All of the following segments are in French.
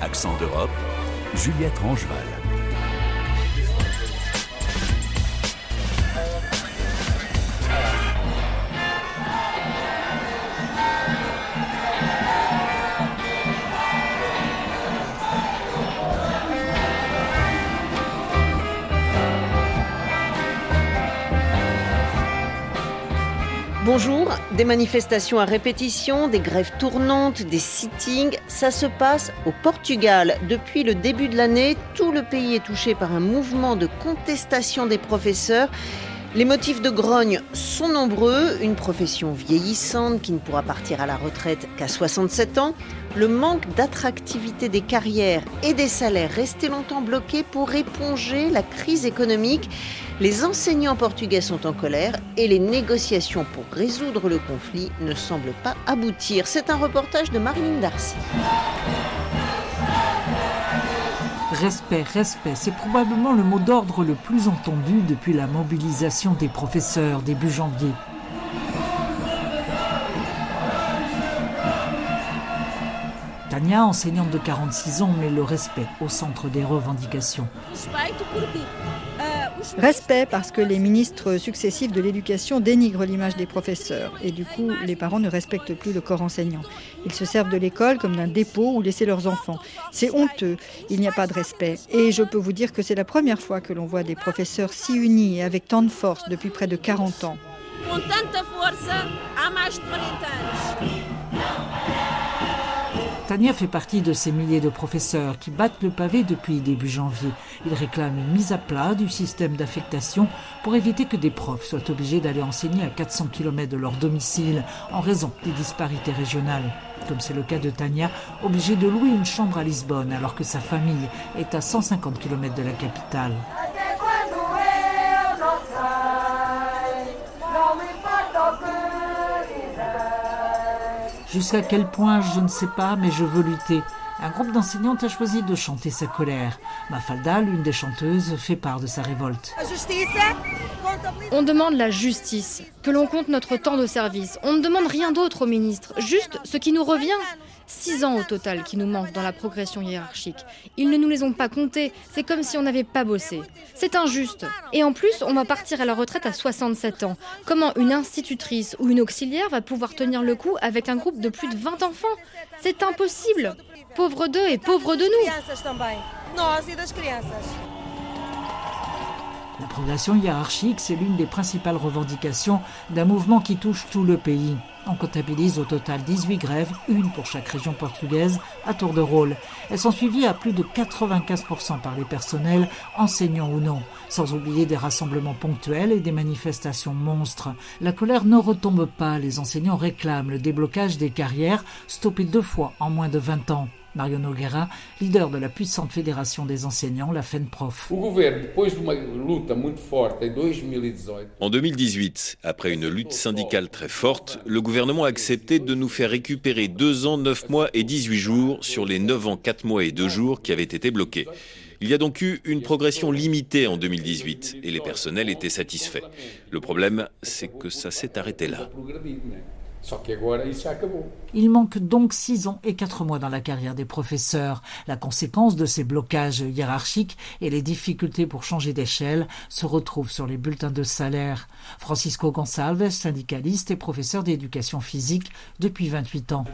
Accent d'Europe, Juliette Rangeval. Bonjour, des manifestations à répétition, des grèves tournantes, des sittings, ça se passe au Portugal. Depuis le début de l'année, tout le pays est touché par un mouvement de contestation des professeurs. Les motifs de grogne sont nombreux, une profession vieillissante qui ne pourra partir à la retraite qu'à 67 ans, le manque d'attractivité des carrières et des salaires restés longtemps bloqués pour éponger la crise économique. Les enseignants portugais sont en colère et les négociations pour résoudre le conflit ne semblent pas aboutir. C'est un reportage de Marilyn Darcy. Respect, respect, c'est probablement le mot d'ordre le plus entendu depuis la mobilisation des professeurs début janvier. Tania, enseignante de 46 ans, met le respect au centre des revendications. Respect parce que les ministres successifs de l'éducation dénigrent l'image des professeurs et du coup les parents ne respectent plus le corps enseignant. Ils se servent de l'école comme d'un dépôt où laisser leurs enfants. C'est honteux, il n'y a pas de respect. Et je peux vous dire que c'est la première fois que l'on voit des professeurs si unis et avec tant de force depuis près de 40 ans. Tania fait partie de ces milliers de professeurs qui battent le pavé depuis début janvier. Ils réclament une mise à plat du système d'affectation pour éviter que des profs soient obligés d'aller enseigner à 400 km de leur domicile en raison des disparités régionales. Comme c'est le cas de Tania, obligée de louer une chambre à Lisbonne alors que sa famille est à 150 km de la capitale. Jusqu'à quel point, je ne sais pas, mais je veux lutter. Un groupe d'enseignantes a choisi de chanter sa colère. Mafalda, l'une des chanteuses, fait part de sa révolte. On demande la justice, que l'on compte notre temps de service. On ne demande rien d'autre au ministre, juste ce qui nous revient. Six ans au total qui nous manquent dans la progression hiérarchique. Ils ne nous les ont pas comptés, c'est comme si on n'avait pas bossé. C'est injuste. Et en plus, on va partir à la retraite à 67 ans. Comment une institutrice ou une auxiliaire va pouvoir tenir le coup avec un groupe de plus de 20 enfants? C'est impossible. Pauvres d'eux et pauvres de nous. La progression hiérarchique, c'est l'une des principales revendications d'un mouvement qui touche tout le pays. On comptabilise au total 18 grèves, une pour chaque région portugaise, à tour de rôle. Elles sont suivies à plus de 95% par les personnels, enseignants ou non, sans oublier des rassemblements ponctuels et des manifestations monstres. La colère ne retombe pas, les enseignants réclament le déblocage des carrières, stoppées deux fois en moins de 20 ans. Mario Nogueira, leader de la puissante fédération des enseignants, la FENPROF. En 2018, après une lutte syndicale très forte, le gouvernement a accepté de nous faire récupérer deux ans, neuf mois et 18 jours sur les neuf ans, quatre mois et deux jours qui avaient été bloqués. Il y a donc eu une progression limitée en 2018 et les personnels étaient satisfaits. Le problème, c'est que ça s'est arrêté là. Il manque donc six ans et quatre mois dans la carrière des professeurs. La conséquence de ces blocages hiérarchiques et les difficultés pour changer d'échelle se retrouvent sur les bulletins de salaire. Francisco Gonçalves, syndicaliste et professeur d'éducation physique depuis 28 ans.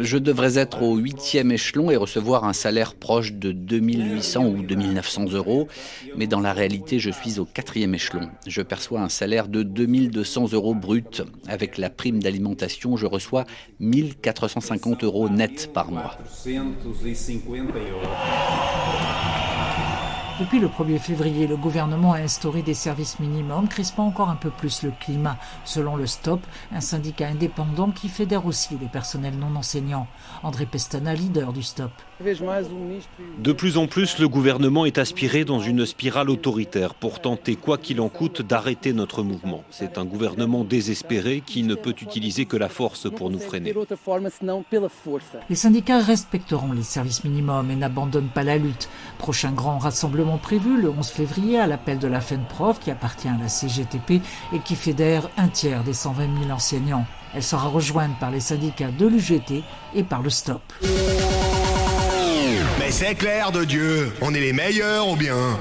Je devrais être au huitième échelon et recevoir un salaire proche de 2800 ou 2900 euros, mais dans la réalité, je suis au quatrième échelon. Je perçois un salaire de 2200 euros brut avec la prime d'alimentation, je reçois 1450 euros net par mois. Depuis le 1er février, le gouvernement a instauré des services minimums, crispant encore un peu plus le climat, selon le STOP, un syndicat indépendant qui fédère aussi les personnels non enseignants. André Pestana, leader du STOP. De plus en plus, le gouvernement est aspiré dans une spirale autoritaire pour tenter, quoi qu'il en coûte, d'arrêter notre mouvement. C'est un gouvernement désespéré qui ne peut utiliser que la force pour nous freiner. Les syndicats respecteront les services minimums et n'abandonnent pas la lutte. Prochain grand rassemblement prévu le 11 février à l'appel de la FENPROF qui appartient à la CGTP et qui fédère un tiers des 120 000 enseignants. Elle sera rejointe par les syndicats de l'UGT et par le STOP. Mais c'est clair de Dieu, on est les meilleurs ou bien?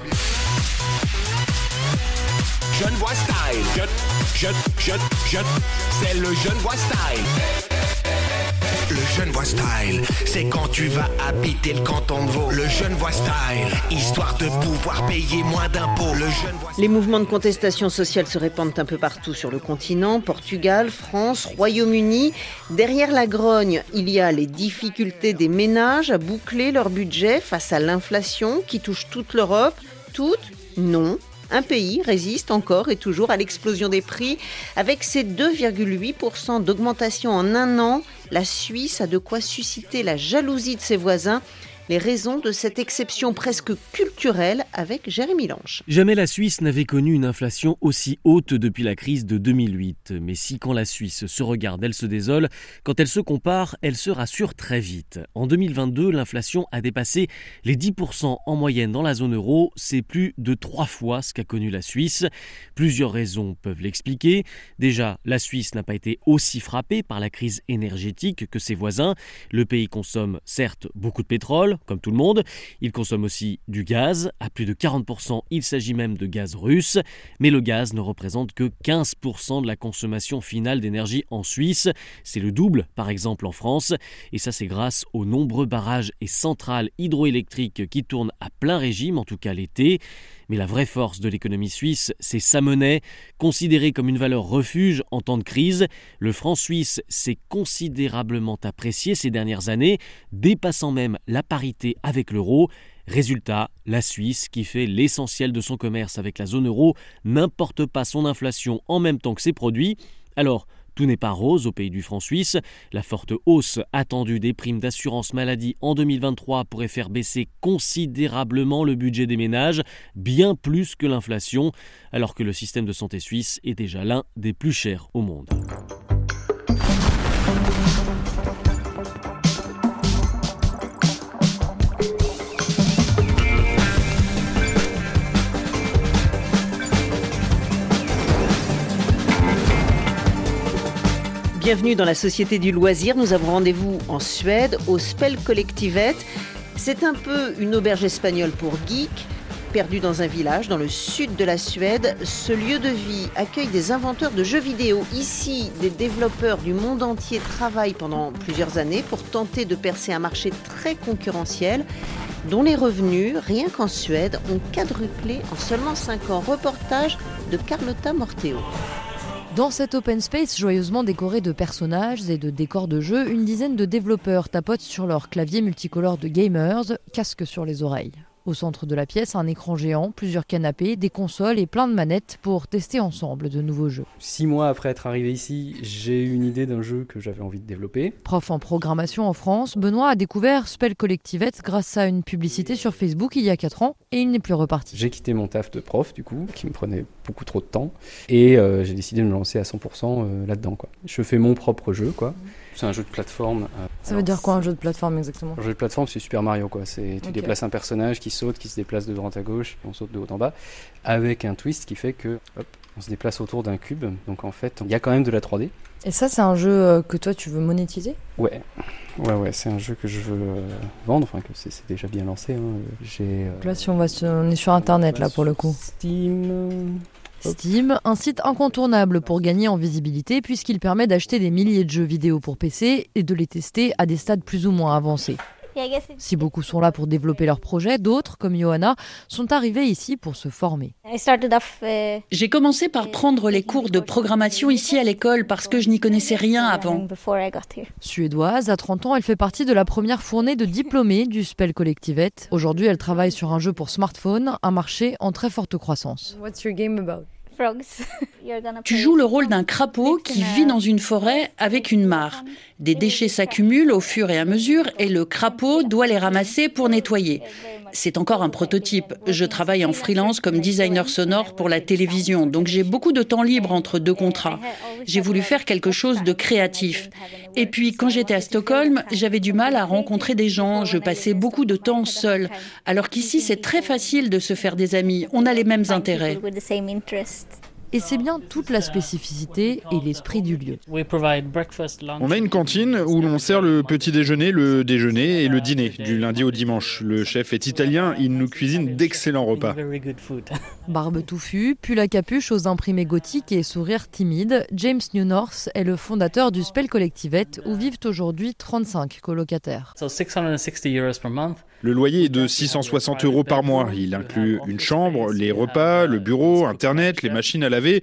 Genevois style, jeune, jeune, jeune, jeune, c'est le Genevois style. Le Genevois style, c'est quand tu vas habiter le canton de Vaud. Le style, histoire de pouvoir payer moins d'impôts. Les mouvements de contestation sociale se répandent un peu partout sur le continent, Portugal, France, Royaume-Uni. Derrière la grogne, il y a les difficultés des ménages à boucler leur budget face à l'inflation qui touche toute l'Europe. Toute Non. Un pays résiste encore et toujours à l'explosion des prix. Avec ses 2,8% d'augmentation en un an, la Suisse a de quoi susciter la jalousie de ses voisins les raisons de cette exception presque culturelle avec Jérémy Lange. Jamais la Suisse n'avait connu une inflation aussi haute depuis la crise de 2008. Mais si quand la Suisse se regarde, elle se désole, quand elle se compare, elle se rassure très vite. En 2022, l'inflation a dépassé les 10% en moyenne dans la zone euro. C'est plus de trois fois ce qu'a connu la Suisse. Plusieurs raisons peuvent l'expliquer. Déjà, la Suisse n'a pas été aussi frappée par la crise énergétique que ses voisins. Le pays consomme certes beaucoup de pétrole, comme tout le monde. Il consomme aussi du gaz. À plus de 40%, il s'agit même de gaz russe. Mais le gaz ne représente que 15% de la consommation finale d'énergie en Suisse. C'est le double, par exemple, en France. Et ça, c'est grâce aux nombreux barrages et centrales hydroélectriques qui tournent à plein régime, en tout cas l'été. Mais la vraie force de l'économie suisse, c'est sa monnaie, considérée comme une valeur refuge en temps de crise. Le franc suisse s'est considérablement apprécié ces dernières années, dépassant même la parité avec l'euro. Résultat, la Suisse, qui fait l'essentiel de son commerce avec la zone euro, n'importe pas son inflation en même temps que ses produits. Alors, tout n'est pas rose au pays du franc suisse. La forte hausse attendue des primes d'assurance maladie en 2023 pourrait faire baisser considérablement le budget des ménages, bien plus que l'inflation, alors que le système de santé suisse est déjà l'un des plus chers au monde. Bienvenue dans la Société du loisir. Nous avons rendez-vous en Suède, au Spell Collectivet. C'est un peu une auberge espagnole pour geeks. Perdu dans un village dans le sud de la Suède, ce lieu de vie accueille des inventeurs de jeux vidéo. Ici, des développeurs du monde entier travaillent pendant plusieurs années pour tenter de percer un marché très concurrentiel dont les revenus, rien qu'en Suède, ont quadruplé en seulement 5 ans. Reportage de Carlotta Morteo. Dans cet open space joyeusement décoré de personnages et de décors de jeux, une dizaine de développeurs tapotent sur leur clavier multicolore de gamers, casque sur les oreilles. Au centre de la pièce, un écran géant, plusieurs canapés, des consoles et plein de manettes pour tester ensemble de nouveaux jeux. Six mois après être arrivé ici, j'ai eu une idée d'un jeu que j'avais envie de développer. Prof en programmation en France, Benoît a découvert Spell Collectivet grâce à une publicité sur Facebook il y a 4 ans et il n'est plus reparti. J'ai quitté mon taf de prof du coup, qui me prenait beaucoup trop de temps, et euh, j'ai décidé de me lancer à 100% euh, là-dedans. Quoi. Je fais mon propre jeu, quoi. C'est un jeu de plateforme. euh, Ça veut dire quoi un jeu de plateforme exactement Un jeu de plateforme, c'est Super Mario, quoi. C'est tu déplaces un personnage qui saute, qui se déplace de droite à gauche, on saute de haut en bas, avec un twist qui fait que, hop, on se déplace autour d'un cube. Donc en fait, il y a quand même de la 3D. Et ça, c'est un jeu euh, que toi tu veux monétiser? Ouais, ouais, ouais, c'est un jeu que je veux euh, vendre, enfin que c'est c'est déjà bien lancé. hein. J'ai. euh, Là, si on, va sur- on est sur internet là pour le coup. Steam. Steam, un site incontournable pour gagner en visibilité puisqu'il permet d'acheter des milliers de jeux vidéo pour PC et de les tester à des stades plus ou moins avancés. Si beaucoup sont là pour développer leurs projets, d'autres, comme Johanna, sont arrivés ici pour se former. J'ai commencé par prendre les cours de programmation ici à l'école parce que je n'y connaissais rien avant. Suédoise, à 30 ans, elle fait partie de la première fournée de diplômés du Spell Collectivet. Aujourd'hui, elle travaille sur un jeu pour smartphone, un marché en très forte croissance. What's your game about? Tu joues le rôle d'un crapaud qui vit dans une forêt avec une mare. Des déchets s'accumulent au fur et à mesure et le crapaud doit les ramasser pour nettoyer. C'est encore un prototype. Je travaille en freelance comme designer sonore pour la télévision, donc j'ai beaucoup de temps libre entre deux contrats. J'ai voulu faire quelque chose de créatif. Et puis, quand j'étais à Stockholm, j'avais du mal à rencontrer des gens. Je passais beaucoup de temps seul. Alors qu'ici, c'est très facile de se faire des amis. On a les mêmes intérêts. Et c'est bien toute la spécificité et l'esprit du lieu. On a une cantine où l'on sert le petit déjeuner, le déjeuner et le dîner, du lundi au dimanche. Le chef est italien, il nous cuisine d'excellents repas. Barbe touffue, pull à capuche aux imprimés gothiques et sourire timide, James Newnorth est le fondateur du Spell Collectivette où vivent aujourd'hui 35 colocataires. Le loyer est de 660 euros par mois. Il inclut une chambre, les repas, le bureau, Internet, les machines à laver,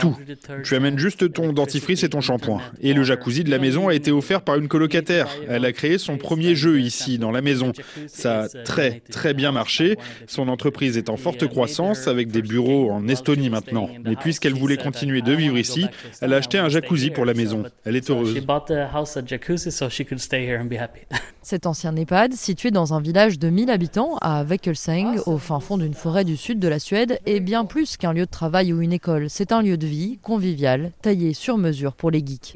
tout. Tu amènes juste ton dentifrice et ton shampoing. Et le jacuzzi de la maison a été offert par une colocataire. Elle a créé son premier jeu ici, dans la maison. Ça a très, très bien marché. Son entreprise est en forte croissance avec des bureaux en Estonie maintenant. Mais puisqu'elle voulait continuer de vivre ici, elle a acheté un jacuzzi pour la maison. Elle est heureuse. Cet ancien EHPAD, situé dans un village de 1000 habitants à Väckelseng, au fin fond d'une forêt du sud de la Suède, est bien plus qu'un lieu de travail ou une école. C'est un lieu de vie, convivial, taillé sur mesure pour les geeks.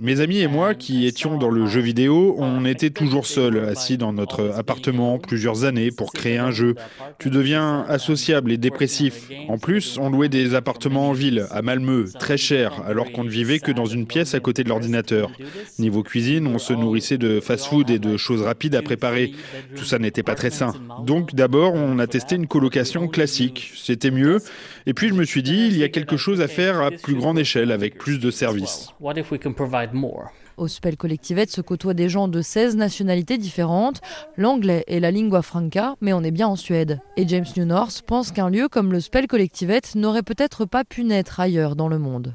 Mes amis et moi, qui étions dans le jeu vidéo, on était toujours seuls, assis dans notre appartement plusieurs années pour créer un jeu. Tu deviens associable et dépressif. En plus, on louait des appartements en ville, à Malmö, très chers, alors qu'on ne vivait que dans une pièce à côté de l'ordinateur. Niveau cuisine, on se nourrissait de fast-food et de choses rapides à préparer. Tout ça n'était pas très sain. Donc d'abord, on a testé une colocation classique. C'était mieux. Et puis je me suis dit, il y a quelque chose à faire à plus grande échelle, avec plus de services. Au Spell Collectivette se côtoient des gens de 16 nationalités différentes. L'anglais est la lingua franca, mais on est bien en Suède. Et James Newnorth pense qu'un lieu comme le Spell Collectivette n'aurait peut-être pas pu naître ailleurs dans le monde.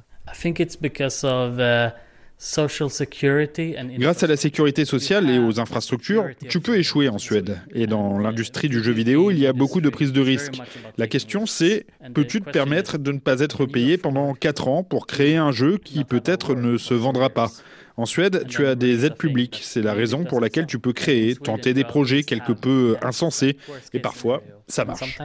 Grâce à la sécurité sociale et aux infrastructures, tu peux échouer en Suède. Et dans l'industrie du jeu vidéo, il y a beaucoup de prises de risques. La question c'est, peux-tu te permettre de ne pas être payé pendant 4 ans pour créer un jeu qui peut-être ne se vendra pas? En Suède, tu as des aides publiques. C'est la raison pour laquelle tu peux créer, tenter des projets quelque peu insensés. Et parfois, ça marche.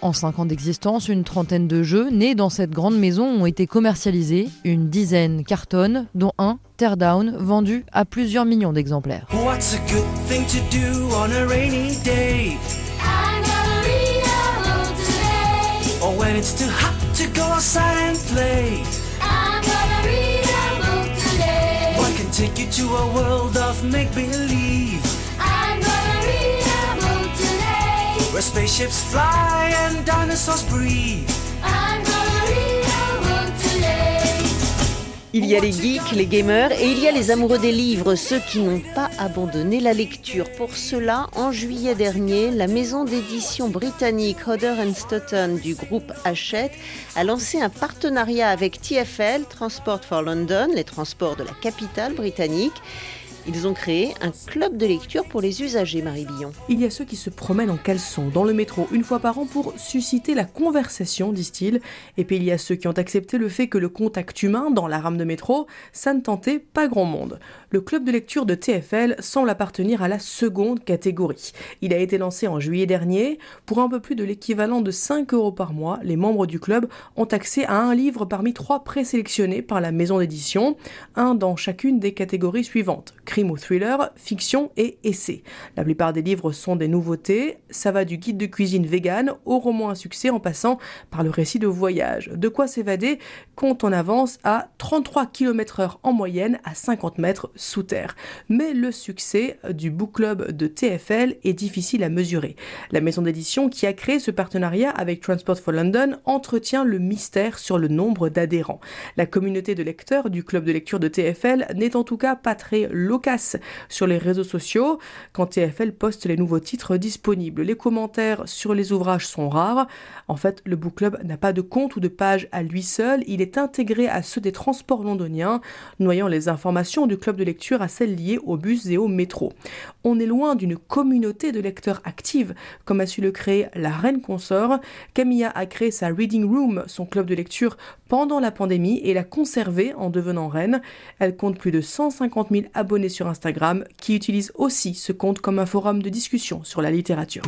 En 5 ans d'existence, une trentaine de jeux nés dans cette grande maison ont été commercialisés, une dizaine cartonnent, dont un, Teardown, vendu à plusieurs millions d'exemplaires. What's a good thing to do on a rainy day? I'm gonna read a book today. Or when it's too hot to go outside and play? I'm gonna read a book today. What can take you to a world of make-believe? Where spaceships fly and dinosaurs breathe. Il y a les geeks, les gamers et il y a les amoureux des livres, ceux qui n'ont pas abandonné la lecture. Pour cela, en juillet dernier, la maison d'édition britannique Hodder Stoughton du groupe Hachette a lancé un partenariat avec TFL, Transport for London, les transports de la capitale britannique. Ils ont créé un club de lecture pour les usagers, Marie Billon. Il y a ceux qui se promènent en caleçon dans le métro une fois par an pour susciter la conversation, disent-ils. Et puis il y a ceux qui ont accepté le fait que le contact humain dans la rame de métro, ça ne tentait pas grand monde. Le club de lecture de TFL semble appartenir à la seconde catégorie. Il a été lancé en juillet dernier. Pour un peu plus de l'équivalent de 5 euros par mois, les membres du club ont accès à un livre parmi trois présélectionnés par la maison d'édition, un dans chacune des catégories suivantes crime ou thriller, fiction et essai. La plupart des livres sont des nouveautés, ça va du guide de cuisine vegan au roman à succès en passant par le récit de voyage. De quoi s'évader quand on avance à 33 km/h en moyenne à 50 mètres sous terre. Mais le succès du book club de TFL est difficile à mesurer. La maison d'édition qui a créé ce partenariat avec Transport for London entretient le mystère sur le nombre d'adhérents. La communauté de lecteurs du club de lecture de TFL n'est en tout cas pas très locale sur les réseaux sociaux quand TFL poste les nouveaux titres disponibles. Les commentaires sur les ouvrages sont rares. En fait, le book club n'a pas de compte ou de page à lui seul, il est intégré à ceux des transports londoniens, noyant les informations du club de lecture à celles liées aux bus et au métro. On est loin d'une communauté de lecteurs active, comme a su le créer la reine consort. Camilla a créé sa Reading Room, son club de lecture, pendant la pandémie et l'a conservé en devenant reine. Elle compte plus de 150 000 abonnés sur Instagram qui utilisent aussi ce compte comme un forum de discussion sur la littérature.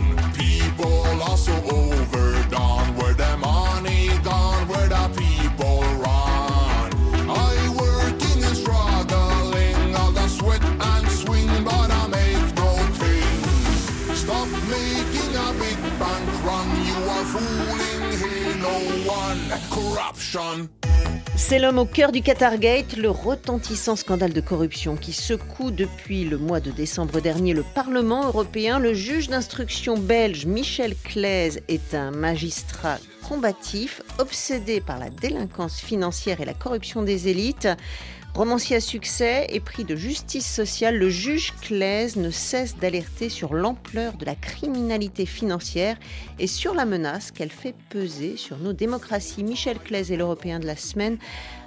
C'est l'homme au cœur du Qatargate, le retentissant scandale de corruption qui secoue depuis le mois de décembre dernier le Parlement européen. Le juge d'instruction belge Michel Claise est un magistrat combatif, obsédé par la délinquance financière et la corruption des élites. Romancier à succès et prix de justice sociale, le juge Claise ne cesse d'alerter sur l'ampleur de la criminalité financière et sur la menace qu'elle fait peser sur nos démocraties. Michel Claise est l'Européen de la semaine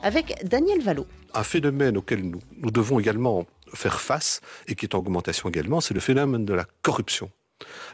avec Daniel Valo. Un phénomène auquel nous, nous devons également faire face et qui est en augmentation également, c'est le phénomène de la corruption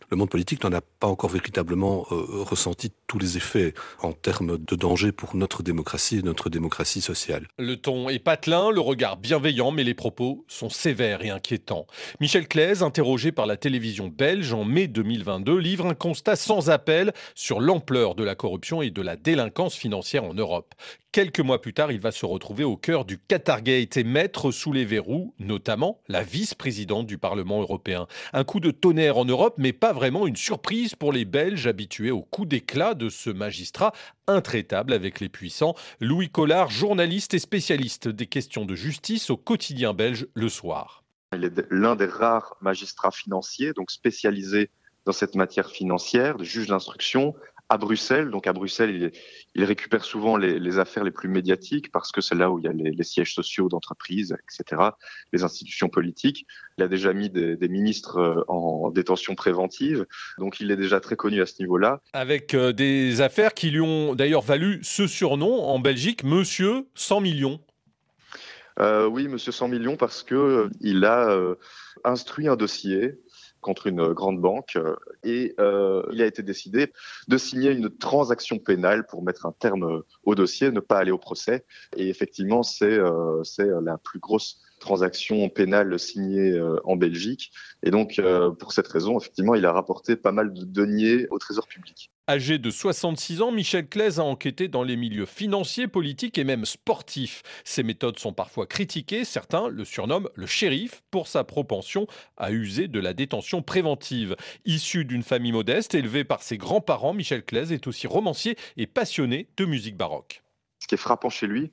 le monde politique n'en a pas encore véritablement euh, ressenti tous les effets en termes de danger pour notre démocratie et notre démocratie sociale. Le ton est patelin, le regard bienveillant, mais les propos sont sévères et inquiétants. Michel Claise, interrogé par la télévision belge en mai 2022, livre un constat sans appel sur l'ampleur de la corruption et de la délinquance financière en Europe. Quelques mois plus tard, il va se retrouver au cœur du Qatargate et mettre sous les verrous, notamment la vice-présidente du Parlement européen. Un coup de tonnerre en Europe, mais pas vraiment une surprise pour les Belges habitués au coup d'éclat de ce magistrat intraitable avec les puissants. Louis Collard, journaliste et spécialiste des questions de justice au quotidien belge le soir. Il est l'un des rares magistrats financiers, donc spécialisés dans cette matière financière, de juge d'instruction, à Bruxelles. Donc à Bruxelles, il, récupère souvent les, affaires les plus médiatiques parce que c'est là où il y a les, sièges sociaux d'entreprises, etc., les institutions politiques. Il a déjà mis des, ministres euh, en détention préventive, donc il est déjà très connu à ce niveau-là. Avec euh, des affaires qui lui ont d'ailleurs valu ce surnom en Belgique, Monsieur 100 millions. Euh, oui, Monsieur 100 millions, parce que il a instruit un dossier contre une grande banque euh, et euh, il a été décidé de signer une transaction pénale pour mettre un terme au dossier, ne pas aller au procès. Et effectivement, c'est euh, c'est la plus grosse transaction pénale signée en Belgique. Et donc, pour cette raison, effectivement, il a rapporté pas mal de deniers au Trésor public. Âgé de 66 ans, Michel Claise a enquêté dans les milieux financiers, politiques et même sportifs. Ses méthodes sont parfois critiquées, certains le surnomment le shérif pour sa propension à user de la détention préventive. Issu d'une famille modeste, élevé par ses grands-parents, Michel Claise est aussi romancier et passionné de musique baroque. Ce qui est frappant chez lui,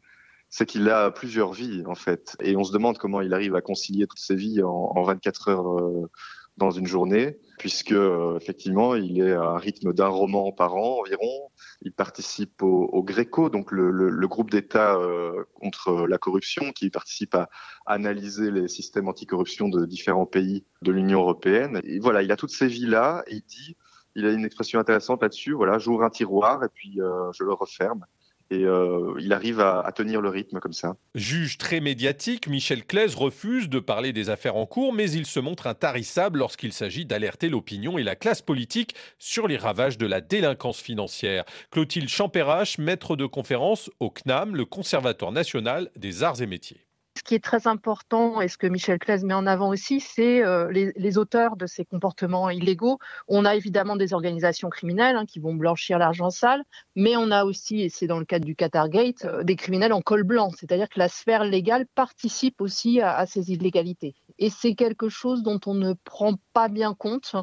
c'est qu'il a plusieurs vies en fait. Et on se demande comment il arrive à concilier toutes ces vies en, 24 heures. Euh, dans une journée, puisque euh, effectivement, il est à un rythme d'un roman par an environ. Il participe au, au Gréco, donc le, groupe d'État euh, contre la corruption, qui participe à analyser les systèmes anticorruption de différents pays de l'Union européenne. Et voilà, il a toutes ces vies-là, et il dit, il a une expression intéressante là-dessus. Voilà, j'ouvre un tiroir et puis je le referme et euh, il arrive à, tenir le rythme comme ça. Juge très médiatique, Michel Claise refuse de parler des affaires en cours, mais il se montre intarissable lorsqu'il s'agit d'alerter l'opinion et la classe politique sur les ravages de la délinquance financière. Clotilde Champérache, maître de conférence au CNAM, le Conservatoire national des arts et métiers. Ce qui est très important et ce que Michel Claise met en avant aussi, c'est euh, les, auteurs de ces comportements illégaux. On a évidemment des organisations criminelles hein, qui vont blanchir l'argent sale, mais on a aussi, et c'est dans le cadre du Qatargate, euh, des criminels en col blanc, c'est-à-dire que la sphère légale participe aussi à, ces illégalités. Et c'est quelque chose dont on ne prend pas bien compte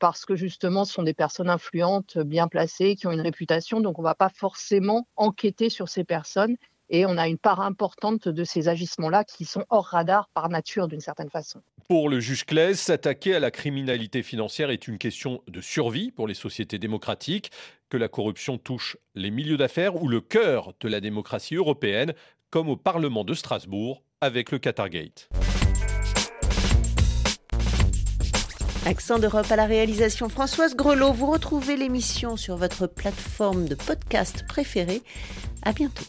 parce que justement, ce sont des personnes influentes, bien placées, qui ont une réputation, donc on ne va pas forcément enquêter sur ces personnes et on a une part importante de ces agissements-là qui sont hors radar par nature d'une certaine façon. Pour le juge Claes, s'attaquer à la criminalité financière est une question de survie pour les sociétés démocratiques, que la corruption touche les milieux d'affaires ou le cœur de la démocratie européenne, comme au Parlement de Strasbourg avec le Qatargate. Accent d'Europe à la réalisation Françoise Grelot. Vous retrouvez l'émission sur votre plateforme de podcast préférée. À bientôt.